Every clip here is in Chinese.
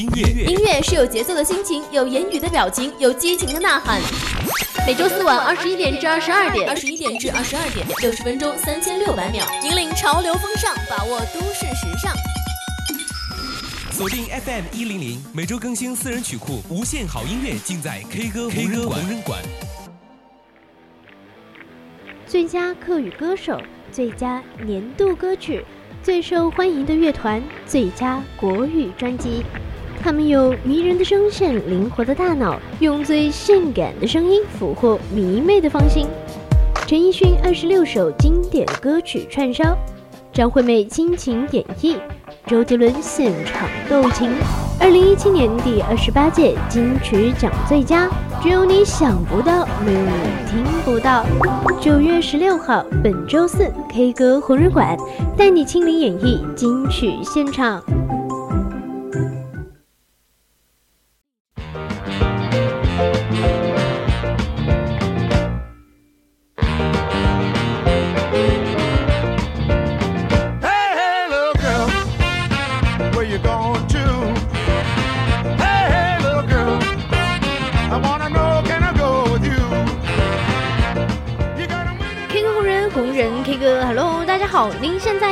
音乐，音乐是有节奏的心情，有言语的表情，有激情的呐喊。每周四晚二十一点至二十二点，二十一点至二十二点，六十分钟三千六百秒，引领潮流风尚，把握都市时尚。锁定 FM 一零零，每周更新私人曲库，无限好音乐尽在 K 歌 K 歌无人馆。最佳客语歌手、最佳年度歌曲。最受欢迎的乐团最佳国语专辑，他们有迷人的声线、灵活的大脑，用最性感的声音俘获迷妹的芳心。陈奕迅二十六首经典歌曲串烧，张惠妹倾情演绎，周杰伦现场斗琴。二零一七年第二十八届金曲奖最佳，只有你想不到，没有你听不到。九月十六号，本周四，K 歌红人馆带你亲临演绎金曲现场。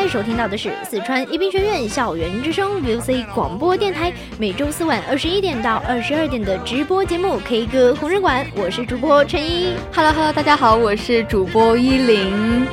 在收听到的是四川宜宾学院校园之声 VOC 广播电台，每周四晚二十一点到二十二点的直播节目 K 歌红人馆，我是主播陈一。Hello Hello，大家好，我是主播依林。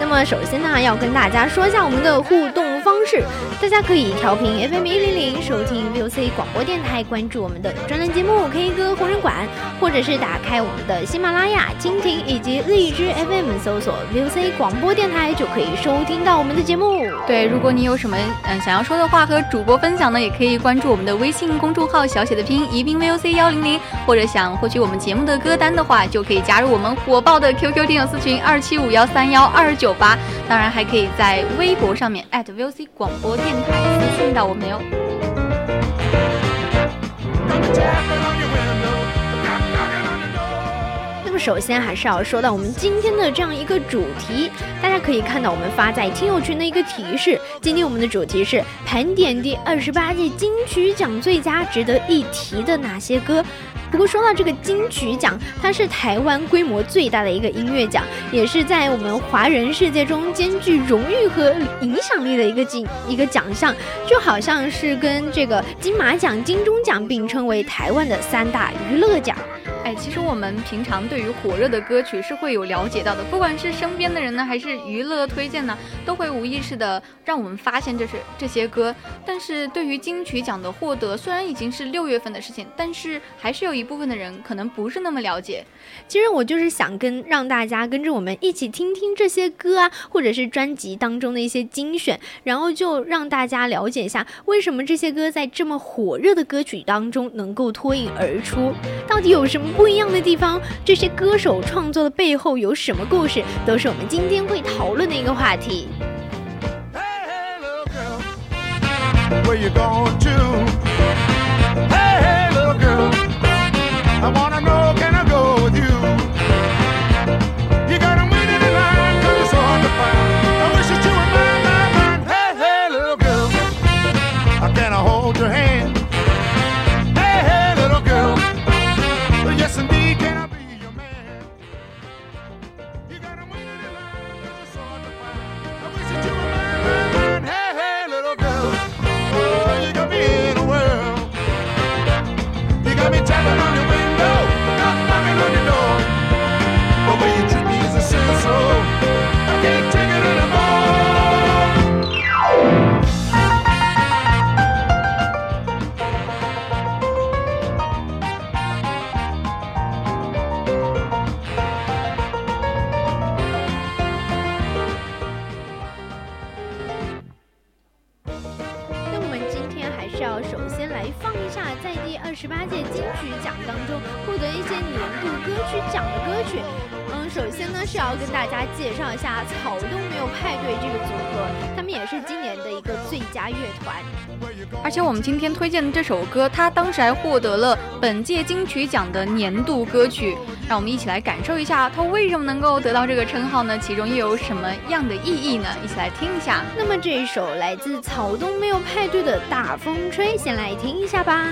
那么首先呢，要跟大家说一下我们的互动方式，大家可以调频 FM 一零零收听 VOC 广播电台，关注我们的专栏节目 K 歌红人馆，或者是打开我们的喜马拉雅、蜻蜓以及荔枝 FM，搜索 VOC 广播电台就可以收听到我们的节目。对，如果你有什么嗯想要说的话和主播分享呢，也可以关注我们的微信公众号小写的拼音宜宾 VOC 幺零零，或者想获取我们节目的歌单的话，就可以加入我们火爆的 QQ 听友私群二七五幺三幺二九。八，当然还可以在微博上面 @VOC 广播电台私信到我们哟。那么首先还是要说到我们今天的这样一个主题，大家可以看到我们发在听友群的一个提示，今天我们的主题是盘点第二十八届金曲奖最佳值得一提的哪些歌。不过说到这个金曲奖，它是台湾规模最大的一个音乐奖，也是在我们华人世界中兼具荣誉和影响力的一个奖一个奖项，就好像是跟这个金马奖、金钟奖并称为台湾的三大娱乐奖。哎，其实我们平常对于火热的歌曲是会有了解到的，不管是身边的人呢，还是娱乐推荐呢，都会无意识的让我们发现这是这些歌。但是对于金曲奖的获得，虽然已经是六月份的事情，但是还是有一部分的人可能不是那么了解。其实我就是想跟让大家跟着我们一起听听这些歌啊，或者是专辑当中的一些精选，然后就让大家了解一下为什么这些歌在这么火热的歌曲当中能够脱颖而出，到底有什么？不一样的地方，这些歌手创作的背后有什么故事，都是我们今天会讨论的一个话题。I wanna know 十八届金曲奖当中获得一些年度歌曲奖的歌曲，嗯，首先呢是要跟大家介绍一下草东没有派对这个组合，他们也是今年的一个最佳乐团。而且我们今天推荐的这首歌，它当时还获得了本届金曲奖的年度歌曲。让我们一起来感受一下，它为什么能够得到这个称号呢？其中又有什么样的意义呢？一起来听一下。那么这一首来自草东没有派对的大风吹，先来听一下吧。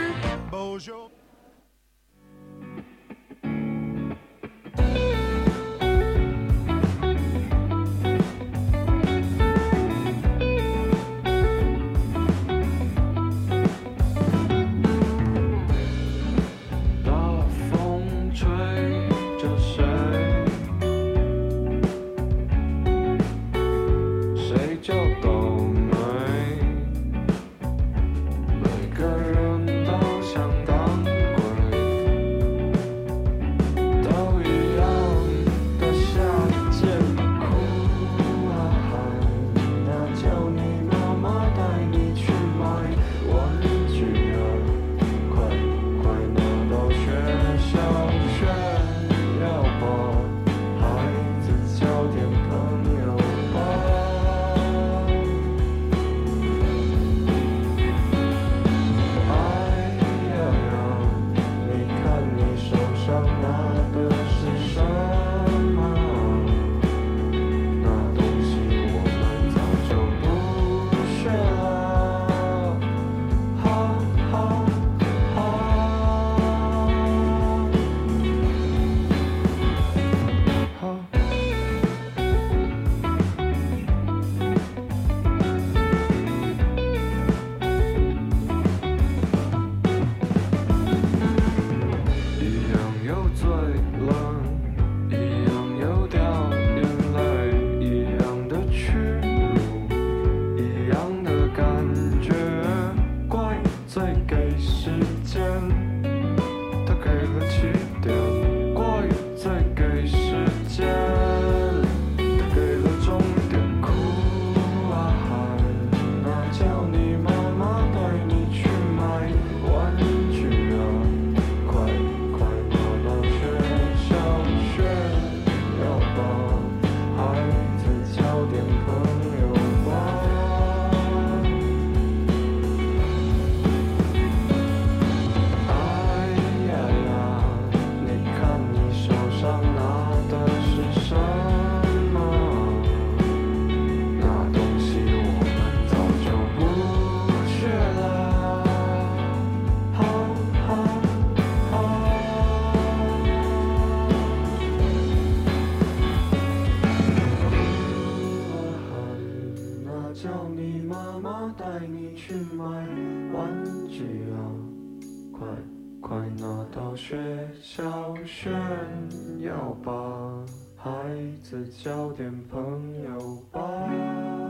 叫你妈妈带你去买玩具啊快快拿到学校炫耀吧孩子交点朋友吧。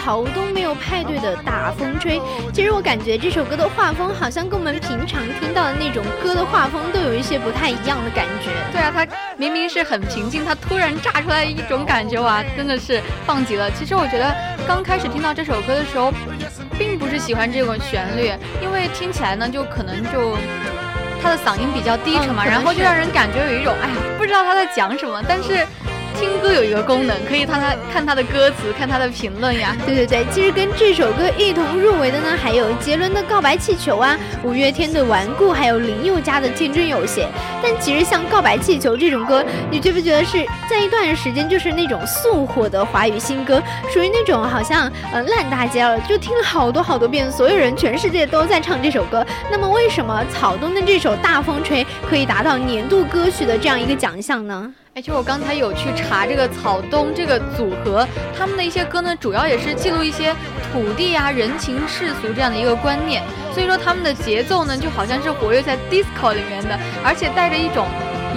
来自曹东没有派对的大风吹，其实我感觉这首歌的画风好像跟我们平常听到的那种歌的画风都有一些不太一样的感觉。对啊，它明明是很平静，它突然炸出来一种感觉哇，真的是棒极了。其实我觉得刚开始听到这首歌的时候，并不是喜欢这个旋律，因为听起来呢就可能就他的嗓音比较低沉嘛，然后就让人感觉有一种哎呀不知道他在讲什么，但是。听歌有一个功能，可以看他看他的歌词，看他的评论呀。对对对，其实跟这首歌一同入围的呢，还有杰伦的《告白气球》啊，五月天的《顽固》，还有林宥嘉的《天真有邪》。但其实像《告白气球》这种歌，你觉不觉得是在一段时间就是那种速火的华语新歌，属于那种好像呃烂大街了，就听了好多好多遍，所有人全世界都在唱这首歌。那么为什么草东的这首《大风吹》可以达到年度歌曲的这样一个奖项呢？哎，就我刚才有去查这个草东这个组合，他们的一些歌呢，主要也是记录一些土地啊、人情世俗这样的一个观念，所以说他们的节奏呢，就好像是活跃在 disco 里面的，而且带着一种。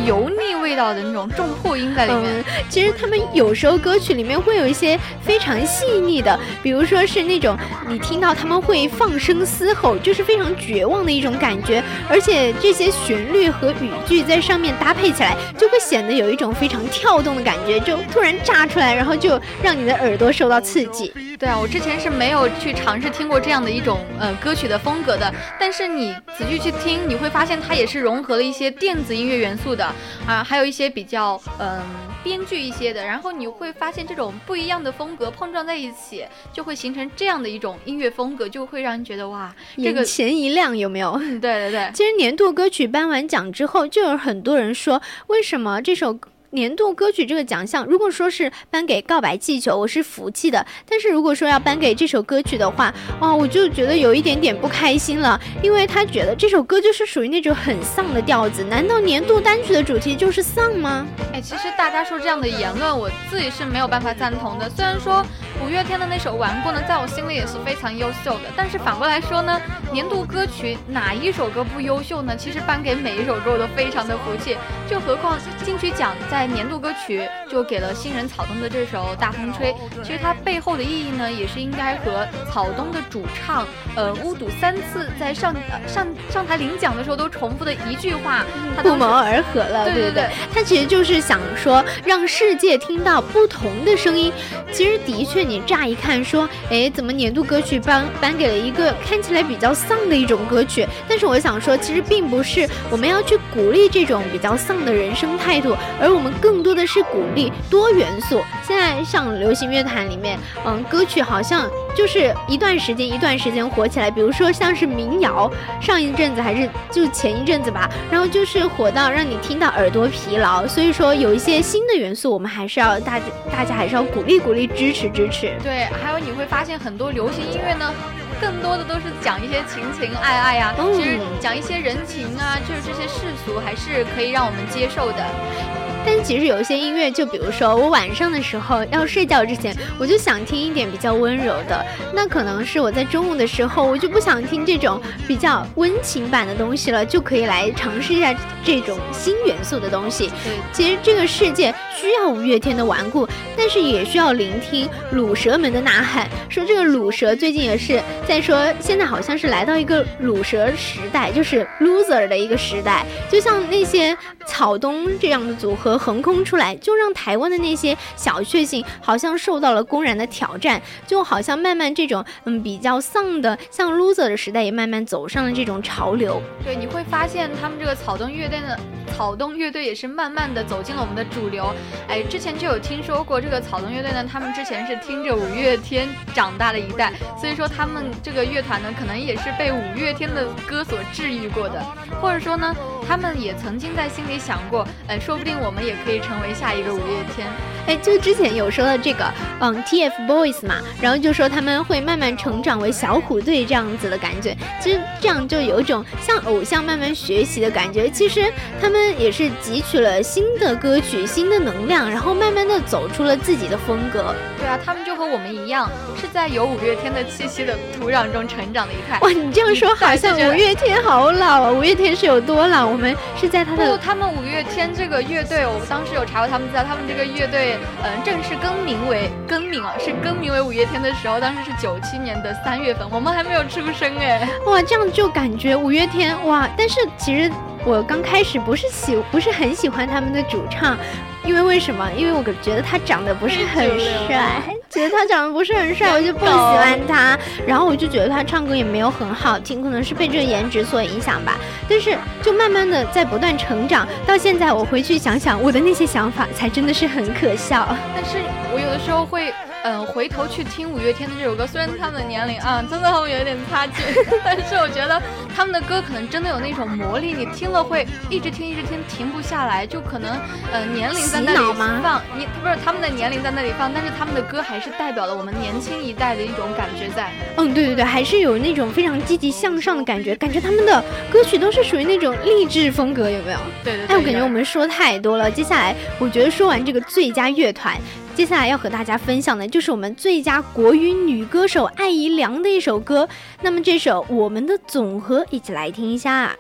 油腻味道的那种重破音在里面。其实他们有时候歌曲里面会有一些非常细腻的，比如说是那种你听到他们会放声嘶吼，就是非常绝望的一种感觉。而且这些旋律和语句在上面搭配起来，就会显得有一种非常跳动的感觉，就突然炸出来，然后就让你的耳朵受到刺激。对啊，我之前是没有去尝试听过这样的一种呃歌曲的风格的，但是你仔细去听，你会发现它也是融合了一些电子音乐元素的。啊，还有一些比较嗯编剧一些的，然后你会发现这种不一样的风格碰撞在一起，就会形成这样的一种音乐风格，就会让人觉得哇，眼前一亮，有没有？对对对。其实年度歌曲颁完奖之后，就有很多人说，为什么这首？年度歌曲这个奖项，如果说是颁给《告白气球》，我是服气的；但是如果说要颁给这首歌曲的话，哦，我就觉得有一点点不开心了，因为他觉得这首歌就是属于那种很丧的调子。难道年度单曲的主题就是丧吗？哎，其实大家说这样的言论，我自己是没有办法赞同的。虽然说五月天的那首《顽固》呢，在我心里也是非常优秀的，但是反过来说呢，年度歌曲哪一首歌不优秀呢？其实颁给每一首歌我都非常的服气，就何况金曲奖在。年度歌曲就给了新人草东的这首《大风吹》，其实它背后的意义呢，也是应该和草东的主唱呃乌堵三次在上呃上上台领奖的时候都重复的一句话不谋而合了。对对对，他其实就是想说让世界听到不同的声音。其实的确，你乍一看说，哎，怎么年度歌曲颁颁给了一个看起来比较丧的一种歌曲？但是我想说，其实并不是我们要去鼓励这种比较丧的人生态度，而我们。更多的是鼓励多元素。现在像流行乐坛里面，嗯，歌曲好像就是一段时间一段时间火起来。比如说像是民谣，上一阵子还是就前一阵子吧，然后就是火到让你听到耳朵疲劳。所以说有一些新的元素，我们还是要大大家还是要鼓励鼓励支持支持。对，还有你会发现很多流行音乐呢，更多的都是讲一些情情爱爱呀，其实讲一些人情啊，就是这些世俗还是可以让我们接受的。但其实有一些音乐，就比如说我晚上的时候要睡觉之前，我就想听一点比较温柔的。那可能是我在中午的时候，我就不想听这种比较温情版的东西了，就可以来尝试一下这种新元素的东西。对，其实这个世界需要五月天的顽固，但是也需要聆听卤蛇们的呐喊。说这个卤蛇最近也是在说，现在好像是来到一个卤蛇时代，就是 loser 的一个时代。就像那些草东这样的组合。横空出来，就让台湾的那些小确幸好像受到了公然的挑战，就好像慢慢这种嗯比较丧的像 loser 的时代也慢慢走上了这种潮流。对，你会发现他们这个草东乐队的草东乐队也是慢慢的走进了我们的主流。哎，之前就有听说过这个草东乐队呢，他们之前是听着五月天长大的一代，所以说他们这个乐团呢，可能也是被五月天的歌所治愈过的，或者说呢，他们也曾经在心里想过，哎，说不定我们。也可以成为下一个五月天，哎，就之前有说到这个，嗯，TFBOYS 嘛，然后就说他们会慢慢成长为小虎队这样子的感觉，其实这样就有一种像偶像慢慢学习的感觉。其实他们也是汲取了新的歌曲、新的能量，然后慢慢的走出了自己的风格。对啊，他们就和我们一样，是在有五月天的气息的土壤中成长的一派。哇，你这样说好像五月天好老啊！五月天是有多老？我们是在他的不，他们五月天这个乐队。我我当时有查过他们在，他们这个乐队，嗯，正式更名为更名啊，是更名为五月天的时候，当时是九七年的三月份，我们还没有出生哎，哇，这样就感觉五月天哇，但是其实。我刚开始不是喜不是很喜欢他们的主唱，因为为什么？因为我觉得他长得不是很帅，觉得他长得不是很帅，我就不喜欢他。然后我就觉得他唱歌也没有很好听，可能是被这个颜值所影响吧。但是就慢慢的在不断成长，到现在我回去想想我的那些想法，才真的是很可笑。但是我有的时候会。嗯，回头去听五月天的这首歌，虽然他们的年龄啊，真的和我有点差距，但是我觉得他们的歌可能真的有那种魔力，你听了会一直听，一直听，停不下来。就可能，呃，年龄在那里放，你不是他们的年龄在那里放，但是他们的歌还是代表了我们年轻一代的一种感觉在。嗯，对对对，还是有那种非常积极向上的感觉，感觉他们的歌曲都是属于那种励志风格，有没有？对对。哎，我感觉我们说太多了，接下来我觉得说完这个最佳乐团。接下来要和大家分享的就是我们最佳国语女歌手艾怡良的一首歌，那么这首《我们的总和》，一起来听一下。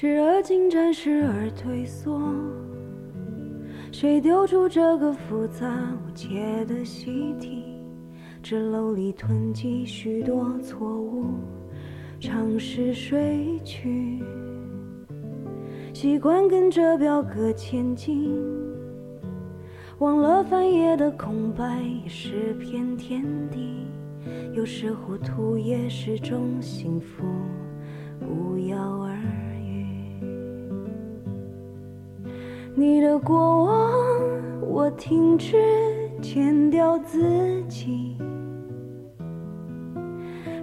时而进展，时而退缩，谁丢出这个复杂无解的习题？纸篓里囤积许多错误，尝试睡去，习惯跟着表格前进，忘了翻页的空白也是片天地，有时糊涂也是种幸福，你的过往，我停止剪掉自己，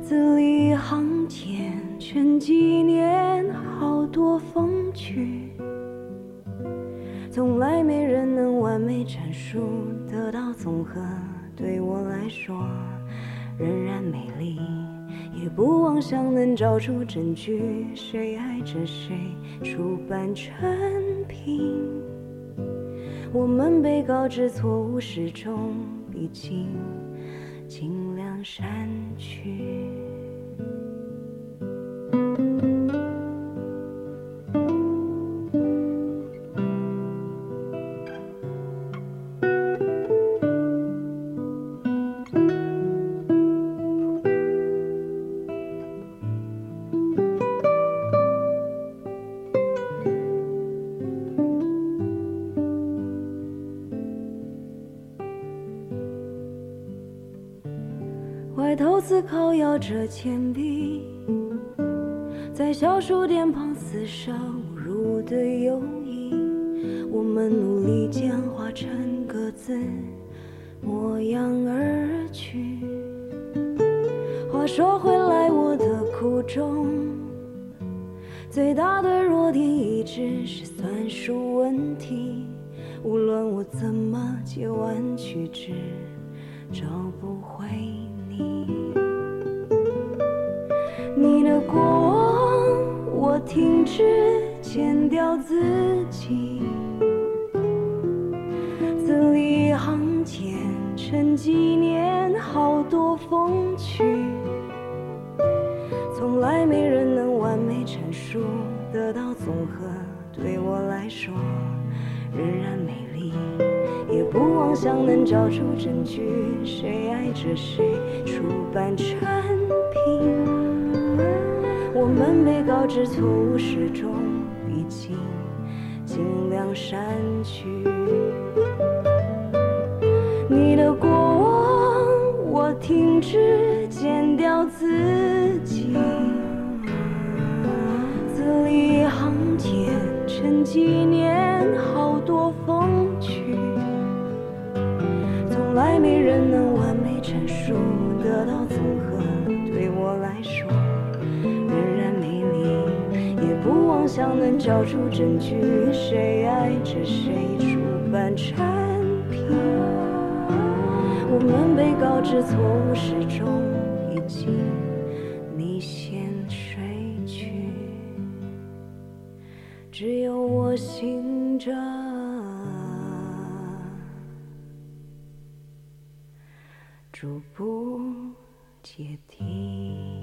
字里行间全纪念好多风趣，从来没人能完美阐述得到总和，对我来说仍然美丽，也不妄想能找出证据，谁爱着谁，出版成品。我们被告知错误始终必经，尽量删去。握着铅笔，在小数点旁厮杀侮辱的友谊，我们努力简化成各自模样而去。话说回来，我的苦衷，最大的弱点一直是算术问题，无论我怎么借弯曲直，找是剪掉自己，字里行间成几年好多风趣，从来没人能完美阐述得到综合，对我来说仍然美丽，也不妄想能找出证据，谁爱着谁，出版成品。我们被告知错误始终已经，尽量删去你的过往。我停止剪掉自己，字里行间成几年好多风趣，从来没人能完美阐述得到综合，对我说。不妄想能找出证据，谁爱着谁，出版产品。我们被告知错误始终已经，你先睡去，只有我醒着，逐步接替。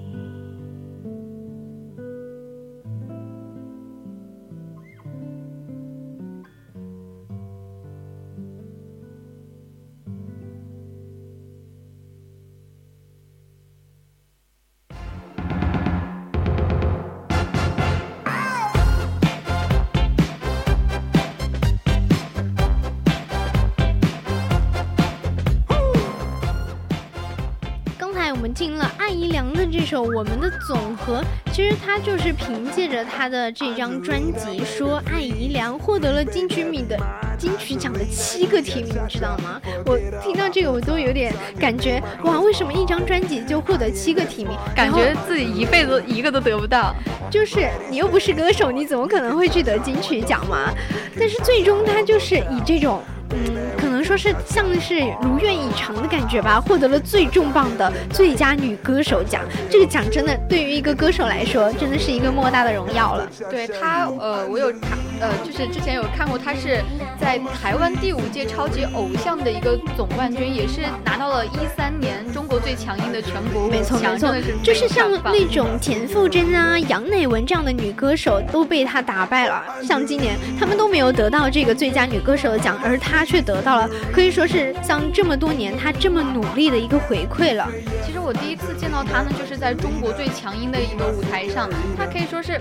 这首《我们的总和》，其实他就是凭借着他的这张专辑《说艾怡良》获得了金曲米的金曲奖的七个提名，你知道吗？我听到这个我都有点感觉，哇，为什么一张专辑就获得七个提名？感觉自己一辈子一个都得不到。就是你又不是歌手，你怎么可能会去得金曲奖嘛？但是最终他就是以这种。嗯，说是像是如愿以偿的感觉吧，获得了最重磅的最佳女歌手奖。这个奖真的对于一个歌手来说，真的是一个莫大的荣耀了。对她，呃，我有，呃，就是之前有看过，她是在台湾第五届超级偶像的一个总冠军，也是拿到了一三年中国最强音的全国没错没错，就是像那种田馥甄啊、杨乃文这样的女歌手都被她打败了。像今年他们都没有得到这个最佳女歌手的奖，而她。却得到了，可以说是像这么多年他这么努力的一个回馈了。其实我第一次见到他呢，就是在中国最强音的一个舞台上，他可以说是。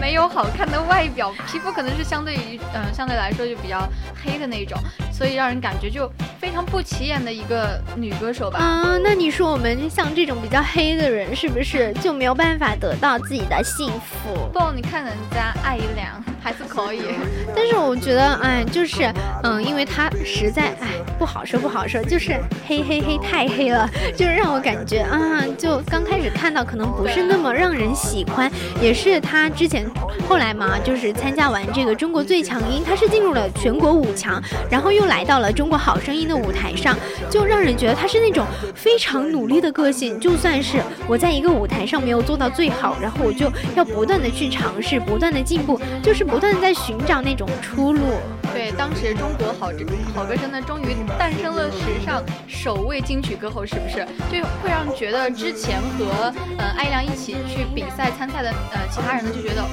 没有好看的外表，皮肤可能是相对于，嗯，相对来说就比较黑的那种，所以让人感觉就非常不起眼的一个女歌手吧。啊，那你说我们像这种比较黑的人，是不是就没有办法得到自己的幸福？不，你看人家艾怡良还是可以，但是我觉得，哎，就是，嗯，因为他实在，哎，不好说，不好说，就是黑黑黑太黑了，就是让我感觉啊，就刚开始看到可能不是那么让人喜欢，也是他之前。后来嘛，就是参加完这个中国最强音，他是进入了全国五强，然后又来到了中国好声音的舞台上，就让人觉得他是那种非常努力的个性。就算是我在一个舞台上没有做到最好，然后我就要不断的去尝试，不断的进步，就是不不断在寻找那种出路。对，当时中国好好歌声呢，终于诞生了史上首位金曲歌后，是不是？就会让觉得之前和呃艾亮一起去比赛参赛的呃其他人呢，就觉得。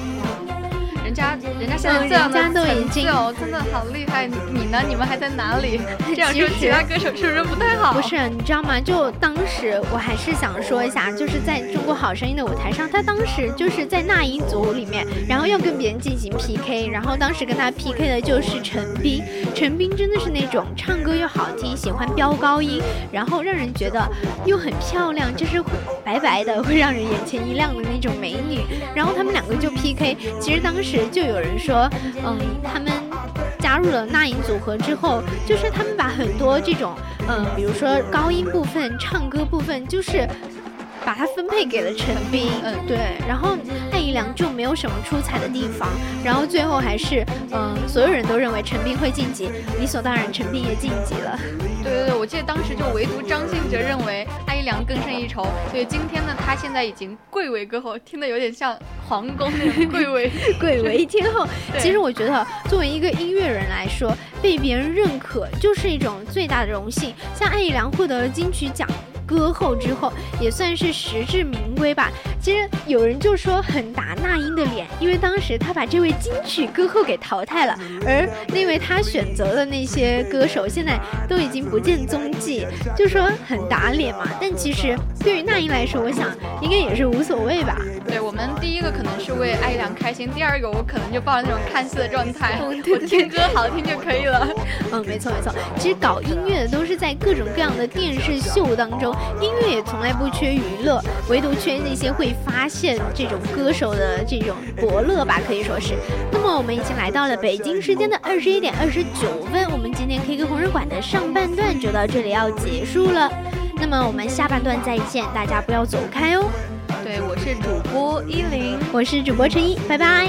人家人家现在这样的成绩哦，真的好厉害！你呢？你们还在哪里？这样说其他歌手是不是不太好？不是，你知道吗？就当时我还是想说一下，就是在中国好声音的舞台上，他当时就是在那一组里面，然后要跟别人进行 PK，然后当时跟他 PK 的就是陈斌。陈斌真的是那种唱歌又好听，喜欢飙高音，然后让人觉得又很漂亮，就是白白的，会让人眼前一亮的那种美女。然后他们两个就 PK，其实当时。就有人说，嗯，他们加入了那英组合之后，就是他们把很多这种，嗯，比如说高音部分、唱歌部分，就是。把它分配给了陈斌，嗯，对，然后艾怡良就没有什么出彩的地方，然后最后还是，嗯，所有人都认为陈斌会晋级，理所当然，陈斌也晋级了。对对对，我记得当时就唯独张信哲认为艾怡良更胜一筹，所以今天呢，他现在已经贵为歌后，听的有点像皇宫那种贵为 贵为天后。其实我觉得，作为一个音乐人来说，被别人认可就是一种最大的荣幸。像艾怡良获得了金曲奖。歌后之后也算是实至名归吧。其实有人就说很打那英的脸，因为当时他把这位金曲歌后给淘汰了，而那位他选择的那些歌手现在都已经不见踪迹，就说很打脸嘛。但其实对于那英来说，我想应该也是无所谓吧。对我们第一个可能是为艾良开心，第二个我可能就抱着那种看戏的状态，我听歌好听就可以了。嗯，没错没错。其实搞音乐的都是在各种各样的电视秀当中。音乐也从来不缺娱乐，唯独缺那些会发现这种歌手的这种伯乐吧，可以说是。那么我们已经来到了北京时间的二十一点二十九分，我们今天 K 歌红人馆的上半段就到这里要结束了。那么我们下半段再见，大家不要走开哦。对，我是主播依林，我是主播陈一，拜拜。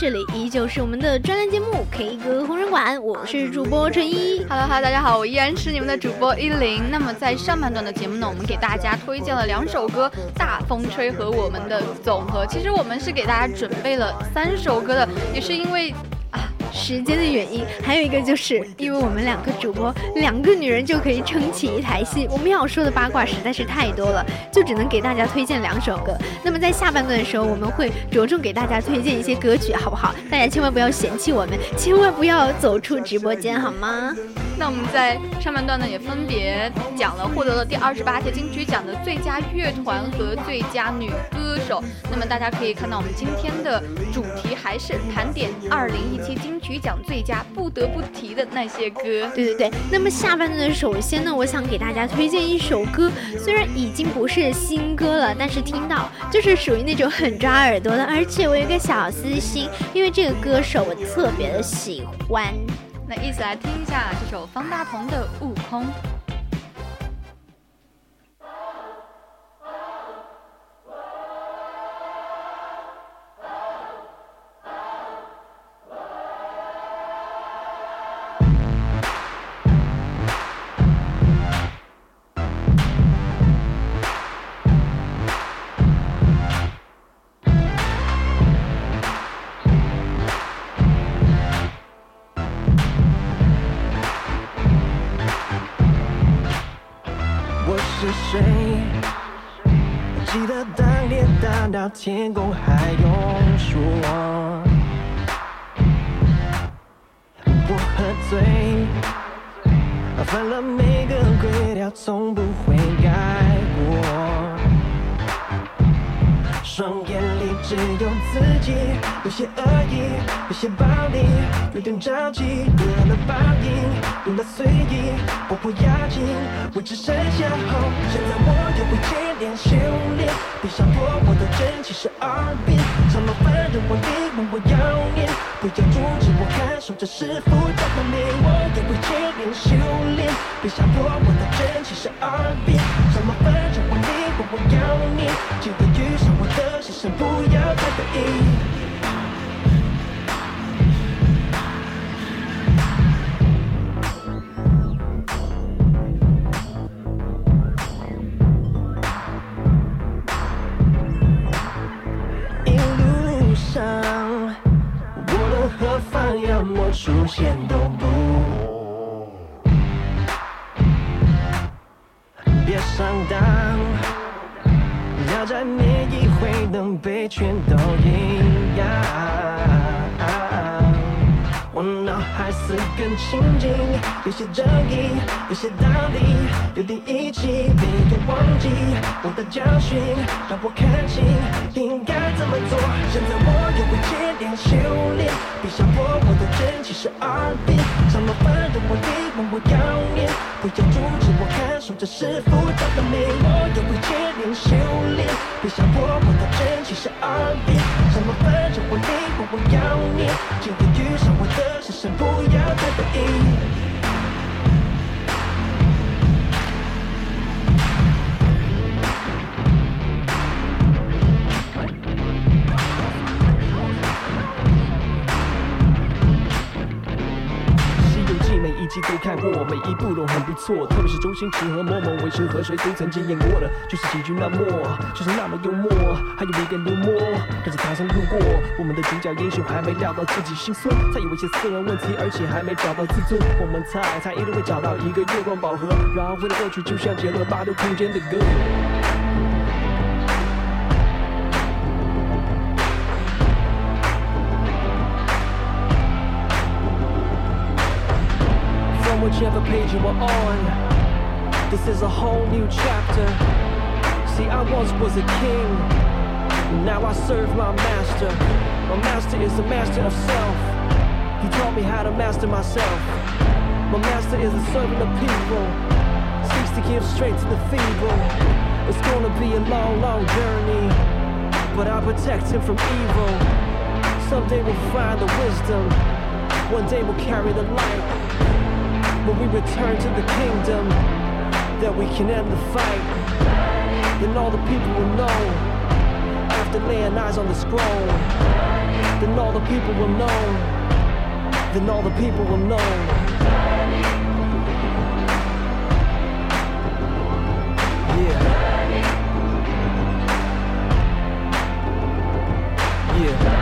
这里依旧是我们的专栏节目《K 歌红人馆》，我是主播陈一。Hello，哈大家好，我依然是你们的主播依林。那么在上半段的节目呢，我们给大家推荐了两首歌，《大风吹》和我们的总和。其实我们是给大家准备了三首歌的，也是因为。时间的原因，还有一个就是因为我们两个主播，两个女人就可以撑起一台戏。我们要说的八卦实在是太多了，就只能给大家推荐两首歌。那么在下半段的时候，我们会着重给大家推荐一些歌曲，好不好？大家千万不要嫌弃我们，千万不要走出直播间，好吗？那我们在上半段呢，也分别讲了获得了第二十八届金曲奖的最佳乐团和最佳女歌手。那么大家可以看到，我们今天的主题还是盘点二零一七金曲奖最佳不得不提的那些歌。对对对。那么下半段首先呢，我想给大家推荐一首歌，虽然已经不是新歌了，但是听到就是属于那种很抓耳朵的，而且我有一个小私心，因为这个歌手我特别的喜欢。那一起来听一下这首方大同的《悟空》。天空还用说，我喝醉，犯了每个规条，从不会改过。双眼里只有自己，有些恶意，有些暴力，有点着急，得了报应，用了随意，我不要紧，我只剩下后。现在我也会接修炼，别想破我的真气十二变，怎么烦人我你问我要念，不要阻止我感受这师傅的画面。我也会接连修炼，别想破我的真气十二变，怎么烦人我你问我要念，记得遇上我的。先生，不要太得意。要么出现都不，别上当，要在每一。回能被全都一样，我脑海四根清净，有些正义，有些道理，有点义气，别又忘记我的教训，让我看清应该怎么做。现在我也会接点修炼，别想破我的真气是二变，怎么反正我你问我要念，不要阻止我看守着师傅的美，我也会接点修炼，别想破。真气是二变，神，不要再回应。看过，每一部都很不错，特别是周星驰和某某为陈和谁都曾经演过的，就是喜剧那么，就是那么幽默，还有一点幽默。可是唐僧路过，我们的主角英雄还没料到自己心酸，他有一些私人问题，而且还没找到自尊。我们猜他一定会找到一个月光宝盒，然后回到过去，就像结了八度空间的歌。Whichever page you are on. This is a whole new chapter. See, I once was a king, now I serve my master. My master is the master of self. He taught me how to master myself. My master is a servant of people, seeks to give strength to the feeble. It's gonna be a long, long journey, but I protect him from evil. Someday we'll find the wisdom, one day we'll carry the light. When we return to the kingdom, that we can end the fight. Then all the people will know, after laying eyes on the scroll. Then all the people will know, then all the people will know. Yeah.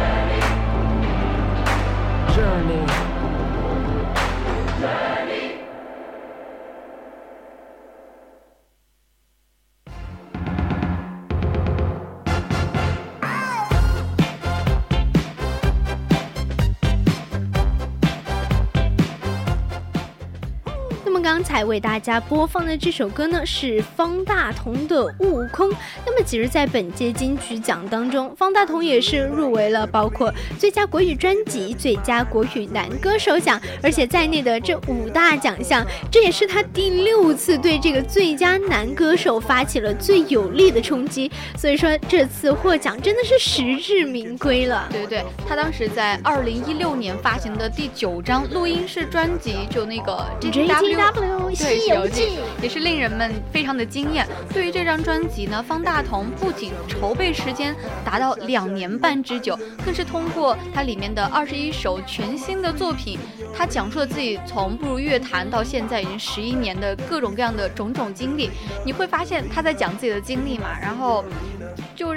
为大家播放的这首歌呢，是方大同的《悟空》。那么，其实，在本届金曲奖当中，方大同也是入围了包括最佳国语专辑、最佳国语男歌手奖，而且在内的这五大奖项，这也是他第六次对这个最佳男歌手发起了最有力的冲击。所以说，这次获奖真的是实至名归了。对对对，他当时在二零一六年发行的第九张录音室专辑，就那个 JTW 西游记，也是令人们非常的惊艳。对于这张专辑呢，方大同不仅筹备时间达到两年半之久，更是通过它里面的二十一首全新的作品，他讲述了自己从步入乐坛到现在已经十一年的各种各样的种种经历。你会发现他在讲自己的经历嘛，然后。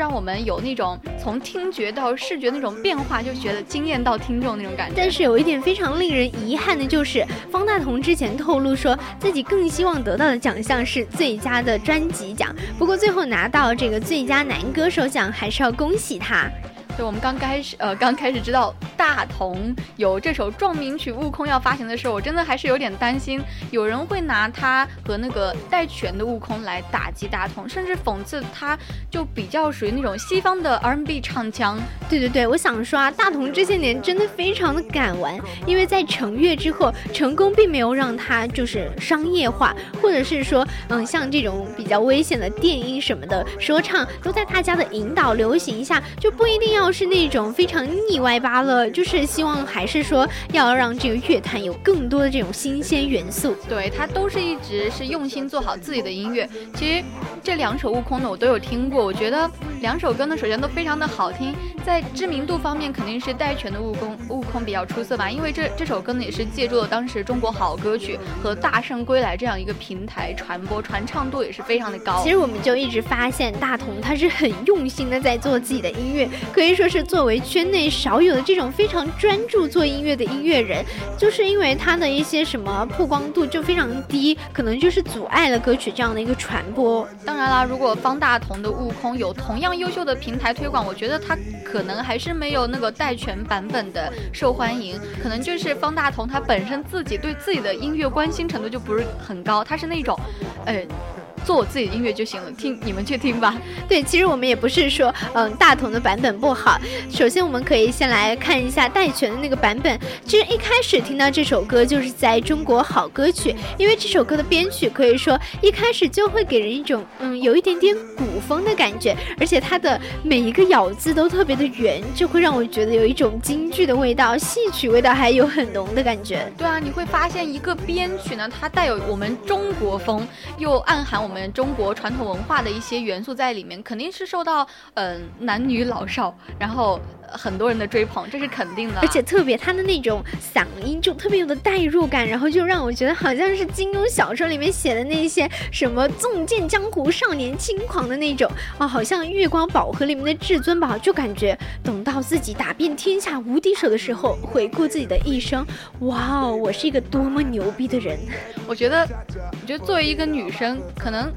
让我们有那种从听觉到视觉那种变化，就觉得惊艳到听众那种感觉。但是有一点非常令人遗憾的就是，方大同之前透露说自己更希望得到的奖项是最佳的专辑奖，不过最后拿到这个最佳男歌手奖，还是要恭喜他。就我们刚开始，呃，刚开始知道大同有这首壮名曲《悟空》要发行的时候，我真的还是有点担心，有人会拿他和那个戴荃的《悟空》来打击大同，甚至讽刺他，就比较属于那种西方的 R&B 唱腔。对对对，我想说啊，大同这些年真的非常的敢玩，因为在成乐之后，成功并没有让他就是商业化，或者是说，嗯，像这种比较危险的电音什么的说唱，都在大家的引导流行下，就不一定要。要是那种非常腻歪罢了，就是希望还是说要让这个乐坛有更多的这种新鲜元素。对他都是一直是用心做好自己的音乐。其实这两首《悟空》呢，我都有听过，我觉得两首歌呢，首先都非常的好听。在知名度方面，肯定是戴荃的《悟空》悟空比较出色吧，因为这 这首歌呢也是借助了当时中国好歌曲和大圣归来这样一个平台传播，传唱度也是非常的高。其实我们就一直发现大同他是很用心的在做自己的音乐，可以。说是作为圈内少有的这种非常专注做音乐的音乐人，就是因为他的一些什么曝光度就非常低，可能就是阻碍了歌曲这样的一个传播。当然啦，如果方大同的《悟空》有同样优秀的平台推广，我觉得他可能还是没有那个带全版本的受欢迎。可能就是方大同他本身自己对自己的音乐关心程度就不是很高，他是那种，呃。做我自己的音乐就行了，听你们去听吧。对，其实我们也不是说，嗯，大同的版本不好。首先，我们可以先来看一下戴荃的那个版本。其实一开始听到这首歌就是在中国好歌曲，因为这首歌的编曲可以说一开始就会给人一种，嗯，有一点点古风的感觉，而且它的每一个咬字都特别的圆，就会让我觉得有一种京剧的味道，戏曲味道还有很浓的感觉。对啊，你会发现一个编曲呢，它带有我们中国风，又暗含我。我们中国传统文化的一些元素在里面，肯定是受到嗯男女老少，然后。很多人的追捧，这是肯定的，而且特别他的那种嗓音就特别有的代入感，然后就让我觉得好像是金庸小说里面写的那些什么纵剑江湖、少年轻狂的那种啊，好像月光宝盒里面的至尊宝，就感觉等到自己打遍天下无敌手的时候，回顾自己的一生，哇哦，我是一个多么牛逼的人！我觉得，我觉得作为一个女生，可能，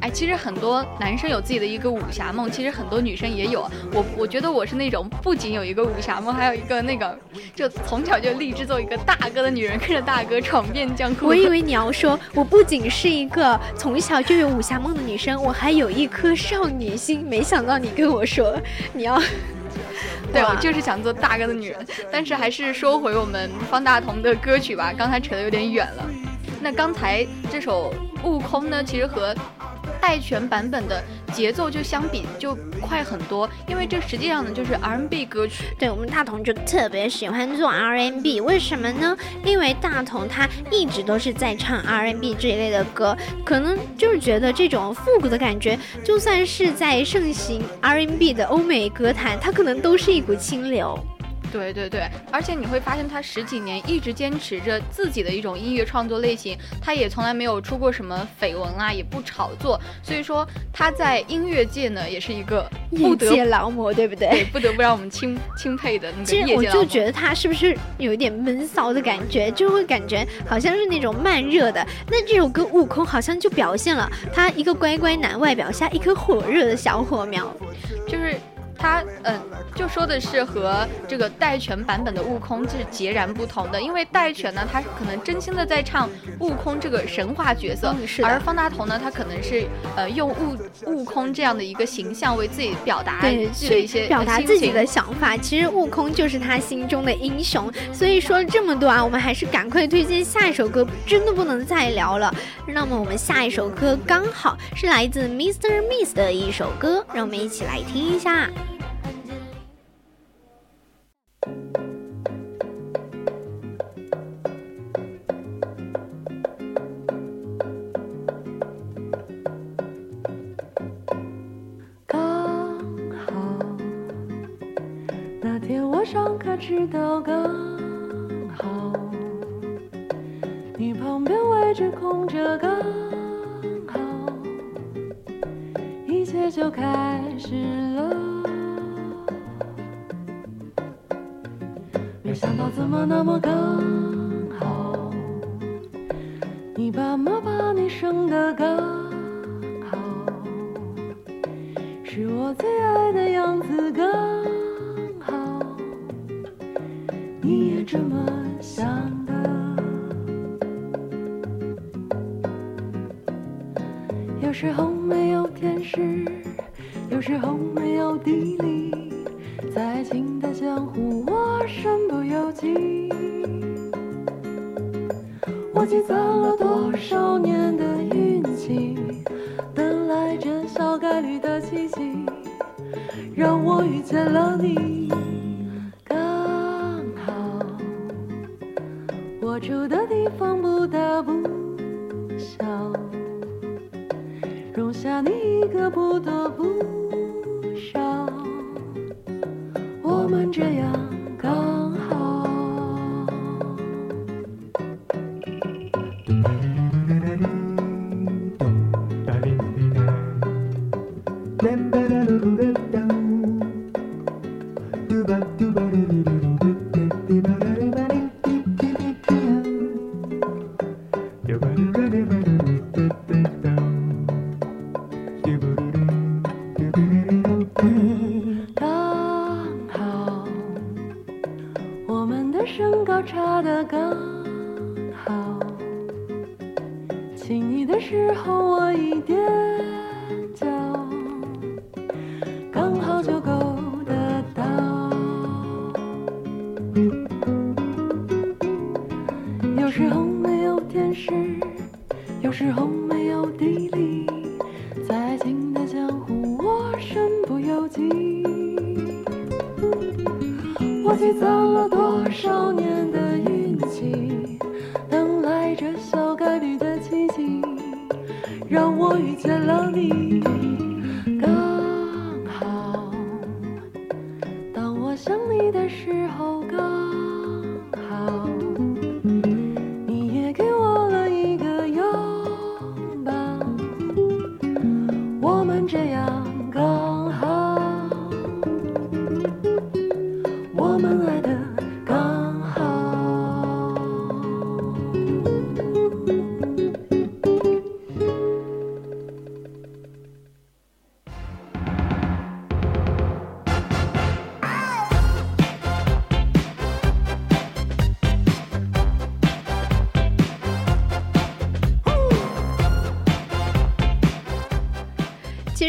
哎，其实很多男生有自己的一个武侠梦，其实很多女生也有。我我觉得我是那种不。不仅有一个武侠梦，还有一个那个，就从小就立志做一个大哥的女人，跟着大哥闯遍江湖。我以为你要说，我不仅是一个从小就有武侠梦的女生，我还有一颗少女心。没想到你跟我说你要，对我就是想做大哥的女人。但是还是说回我们方大同的歌曲吧，刚才扯得有点远了。那刚才这首《悟空》呢，其实和。戴荃版本的节奏就相比就快很多，因为这实际上呢就是 R N B 歌曲。对我们大同就特别喜欢做 R&B，为什么呢？因为大同他一直都是在唱 R N B 这一类的歌，可能就是觉得这种复古的感觉，就算是在盛行 R N B 的欧美歌坛，它可能都是一股清流。对对对，而且你会发现他十几年一直坚持着自己的一种音乐创作类型，他也从来没有出过什么绯闻啊，也不炒作，所以说他在音乐界呢也是一个不得劳模，对不对？对，不得不让我们钦钦佩的那个业界其实我就觉得他是不是有一点闷骚的感觉，就会感觉好像是那种慢热的。那这首歌《悟空》好像就表现了他一个乖乖男外表下一颗火热的小火苗，就是。他嗯，就说的是和这个戴荃版本的悟空是截然不同的，因为戴荃呢，他可能真心的在唱悟空这个神话角色，而方大同呢，他可能是呃用悟悟空这样的一个形象为自己表达对，去一些表达自己的想法。其实悟空就是他心中的英雄。所以说了这么多啊，我们还是赶快推荐下一首歌，真的不能再聊了。那么我们下一首歌刚好是来自 Mr. Miss 的一首歌，让我们一起来听一下。上课迟到刚好，你旁边位置空着刚好，一切就开始怎么那么刚好，你爸妈把你生的刚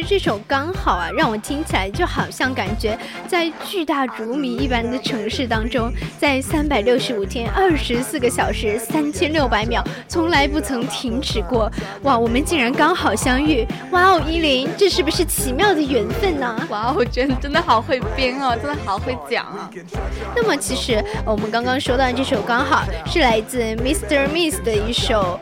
这首刚好啊，让我听起来就好像感觉在巨大如谜一般的城市当中，在三百六十五天、二十四个小时、三千六百秒，从来不曾停止过。哇，我们竟然刚好相遇！哇哦，依林，这是不是奇妙的缘分呢？哇哦，我觉得真的好会编哦，真的好会讲啊。那么其实我们刚刚说到这首刚好是来自 Mr. Miss 的一首。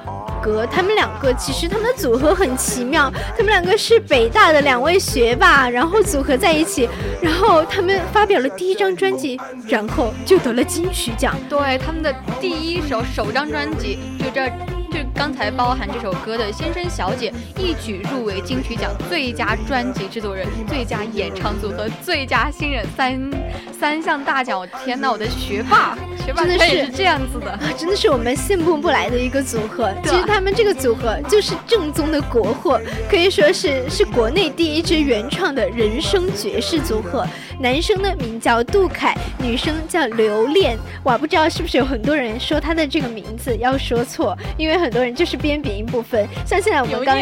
格，他们两个其实他们的组合很奇妙，他们两个是北大的两位学霸，然后组合在一起，然后他们发表了第一张专辑，然后就得了金曲奖。对，他们的第一首首张专辑就这。就刚才包含这首歌的先生小姐一举入围金曲奖最佳专辑制作人、最佳演唱组合、最佳新人三三项大奖。我天呐，我的学霸，学霸真的是这样子的，啊，真的是我们羡慕不来的一个组合。其实他们这个组合就是正宗的国货，可以说是是国内第一支原创的人声爵士组合。男生呢名叫杜凯，女生叫刘恋。哇，不知道是不是有很多人说他的这个名字要说错，因为很多人就是边鼻音不分。像现在我们刚，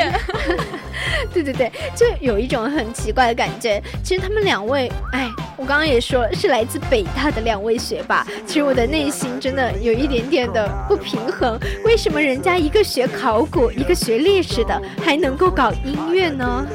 对对对，就有一种很奇怪的感觉。其实他们两位，哎，我刚刚也说是来自北大的两位学霸。其实我的内心真的有一点点的不平衡，为什么人家一个学考古，一个学历史的，还能够搞音乐呢？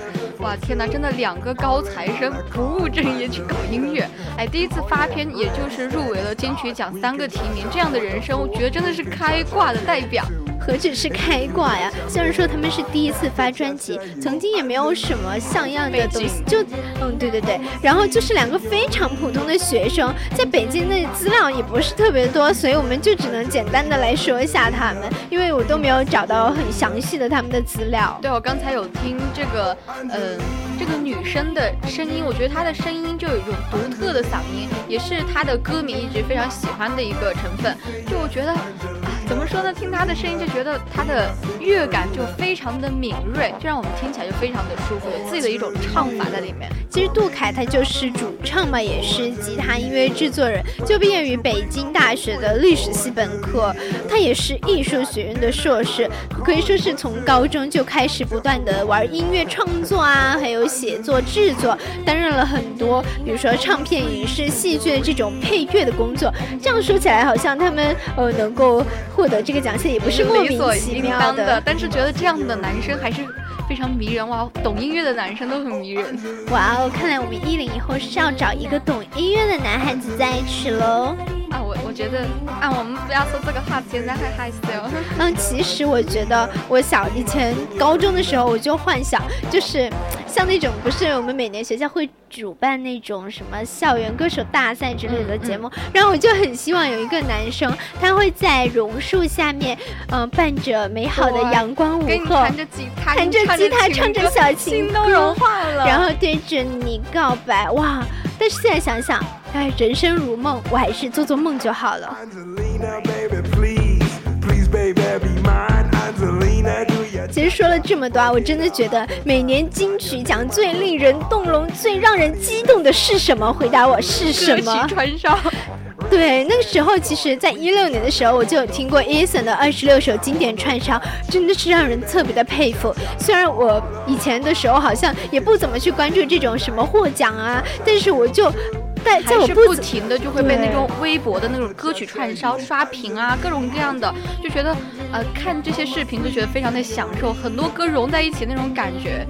哇天哪，真的两个高材生不务正业去搞音乐，哎，第一次发片也就是入围了金曲奖三个提名，这样的人生，我觉得真的是开挂的代表。何止是开挂呀！虽然说他们是第一次发专辑，曾经也没有什么像样的东西，就嗯，对对对，然后就是两个非常普通的学生，在北京的资料也不是特别多，所以我们就只能简单的来说一下他们，因为我都没有找到很详细的他们的资料。对，我刚才有听这个，嗯，这个女生的声音，我觉得她的声音就有一种独特的嗓音，也是她的歌迷一直非常喜欢的一个成分。就我觉得。怎么说呢？听他的声音就觉得他的乐感就非常的敏锐，就让我们听起来就非常的舒服，有自己的一种唱法在里面。其实杜凯他就是主唱嘛，也是吉他音乐制作人，就毕业于北京大学的历史系本科，他也是艺术学院的硕士，可以说是从高中就开始不断的玩音乐创作啊，还有写作制作，担任了很多，比如说唱片、影视、戏剧的这种配乐的工作。这样说起来，好像他们呃能够。获得这个奖项也不是莫名其妙的，但是觉得这样的男生还是非常迷人哇！懂音乐的男生都很迷人。哇哦，看来我们一零以后是要找一个懂音乐的男孩子在一起喽。啊，我我觉得啊，我们不要说这个话，现在会害羞。嗯，其实我觉得，我小以前高中的时候，我就幻想，就是像那种不是我们每年学校会主办那种什么校园歌手大赛之类的节目，然后我就很希望有一个男生，他会在榕树下面，嗯，伴着美好的阳光午后，弹着吉他，弹着吉他，唱着小情歌，融化了，然后对着你告白，哇！但是现在想想。哎，人生如梦，我还是做做梦就好了。其实说了这么多啊，我真的觉得每年金曲奖最令人动容、最让人激动的是什么？回答我是什么？歌曲串烧。对，那个时候其实，在一六年的时候，我就有听过 Eason 的二十六首经典串烧，真的是让人特别的佩服。虽然我以前的时候好像也不怎么去关注这种什么获奖啊，但是我就。在在我不停的就会被那种微博的那种歌曲串烧刷屏啊，各种各样的，就觉得呃看这些视频就觉得非常的享受，很多歌融在一起那种感觉。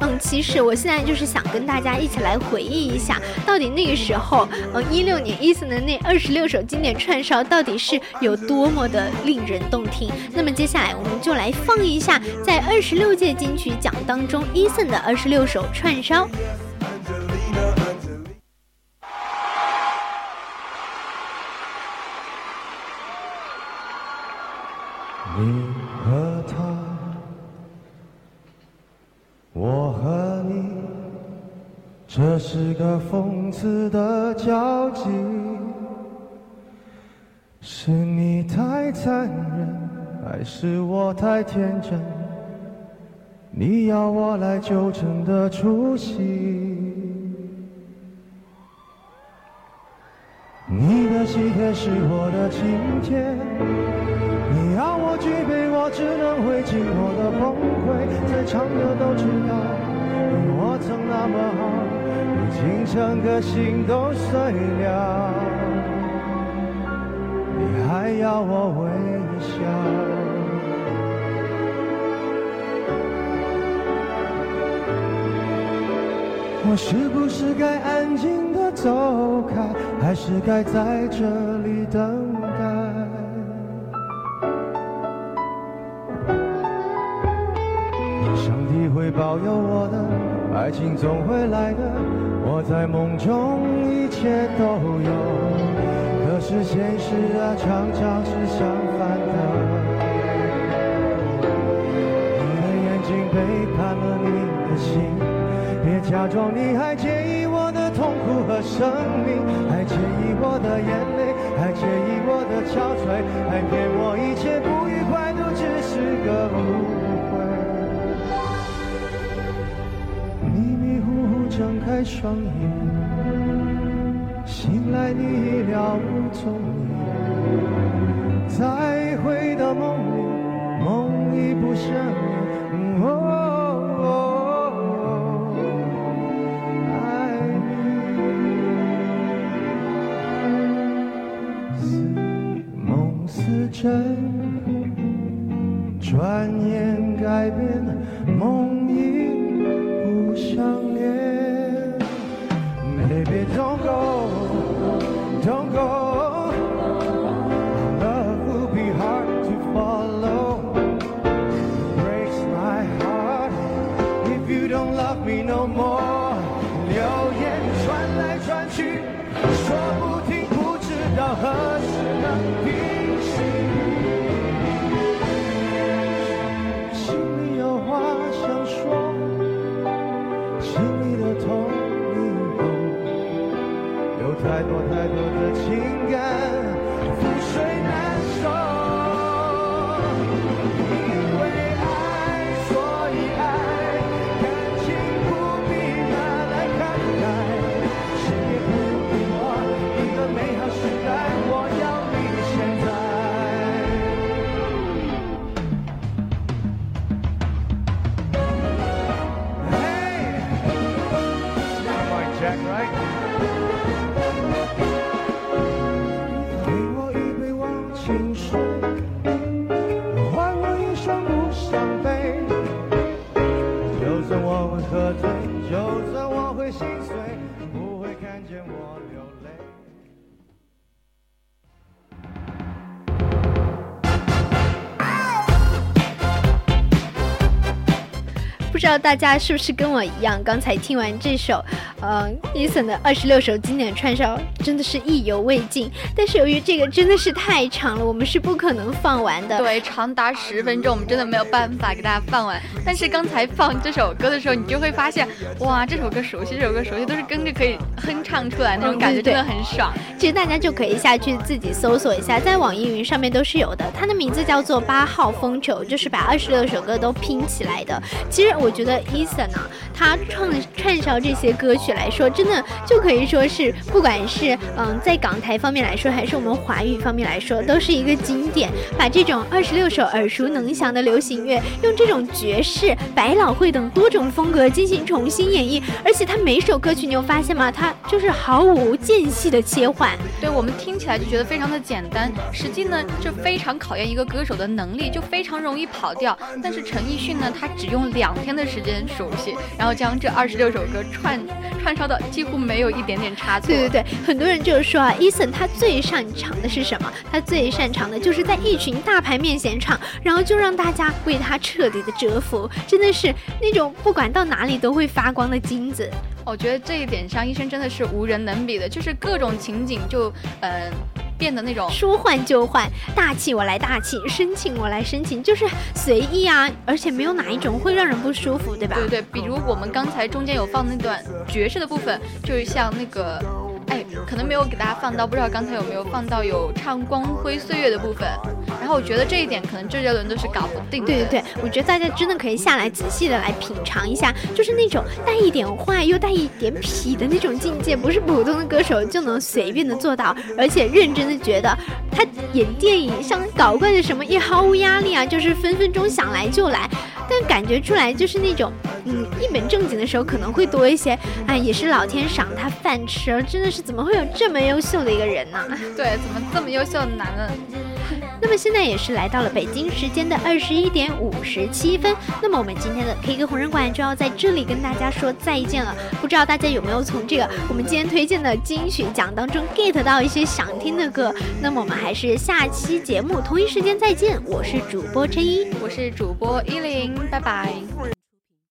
嗯，其实我现在就是想跟大家一起来回忆一下，到底那个时候，嗯，一六年 Eason 的那二十六首经典串烧到底是有多么的令人动听。那么接下来我们就来放一下，在二十六届金曲奖当中 Eason 的二十六首串烧。你是个讽刺的交集。是你太残忍，还是我太天真？你要我来纠正的出息。你的喜帖是我的请帖。你要我举杯，我只能会寂寞的崩溃。在场的都知道，我曾那么好，如今整个心都碎了。你还要我微笑？我是不是该安静的走开，还是该在这里等待？上帝会保佑我的爱情总会来的，我在梦中一切都有可是现实啊常常是相反的。你的眼睛背叛了你的心别假装你还介意我的痛苦和生命还介意我的眼泪还介意我的憔悴还骗我一切不开双眼，醒来你已了无踪影，再回到梦里，梦已不想念。哦爱你，似梦似真，大家是不是跟我一样，刚才听完这首，嗯，Eason 的二十六首经典串烧，真的是意犹未尽。但是由于这个真的是太长了，我们是不可能放完的。对，长达十分钟，我们真的没有办法给大家放完。但是刚才放这首歌的时候，你就会发现，哇，这首歌熟悉，这首歌熟悉，都是跟着可以哼唱出来那种感觉，真的很爽。其实大家就可以下去自己搜索一下，在网易云上面都是有的。它的名字叫做八号风球，就是把二十六首歌都拼起来的。其实我觉得 Eason 啊，他创串烧这些歌曲来说，真的就可以说是，不管是嗯在港台方面来说，还是我们华语方面来说，都是一个经典。把这种二十六首耳熟能详的流行乐，用这种爵士、百老汇等多种风格进行重新演绎，而且它每首歌曲你有发现吗？它就是毫无间隙的切换。对我们听起来就觉得非常的简单，实际呢就非常考验一个歌手的能力，就非常容易跑调。但是陈奕迅呢，他只用两天的时间熟悉，然后将这二十六首歌串串烧的几乎没有一点点差错。对对对，很多人就是说啊，Eason 他最擅长的是什么？他最擅长的就是在一群大牌面前唱，然后就让大家为他彻底的折服，真的是那种不管到哪里都会发光的金子。我觉得这一点上，医生真的是无人能比的，就是各种情景就呃变得那种说换就换，大气我来大气，深情我来深情，就是随意啊，而且没有哪一种会让人不舒服，对吧？对对，比如我们刚才中间有放那段爵士的部分，就是像那个。哎，可能没有给大家放到，不知道刚才有没有放到有唱《光辉岁月》的部分。然后我觉得这一点可能周杰伦都是搞不定的。对对对，我觉得大家真的可以下来仔细的来品尝一下，就是那种带一点坏又带一点痞的那种境界，不是普通的歌手就能随便的做到，而且认真的觉得他演电影像搞怪的什么也毫无压力啊，就是分分钟想来就来，但感觉出来就是那种，嗯，一本正经的时候可能会多一些，哎，也是老天赏他饭吃，真的是怎么会有这么优秀的一个人呢？对，怎么这么优秀的男人？那么现在也是来到了北京时间的二十一点五十七分，那么我们今天的 K 歌红人馆就要在这里跟大家说再见了。不知道大家有没有从这个我们今天推荐的金曲奖当中 get 到一些想听的歌？那么我们还是下期节目同一时间再见，我是主播陈一，我是主播依林，拜拜。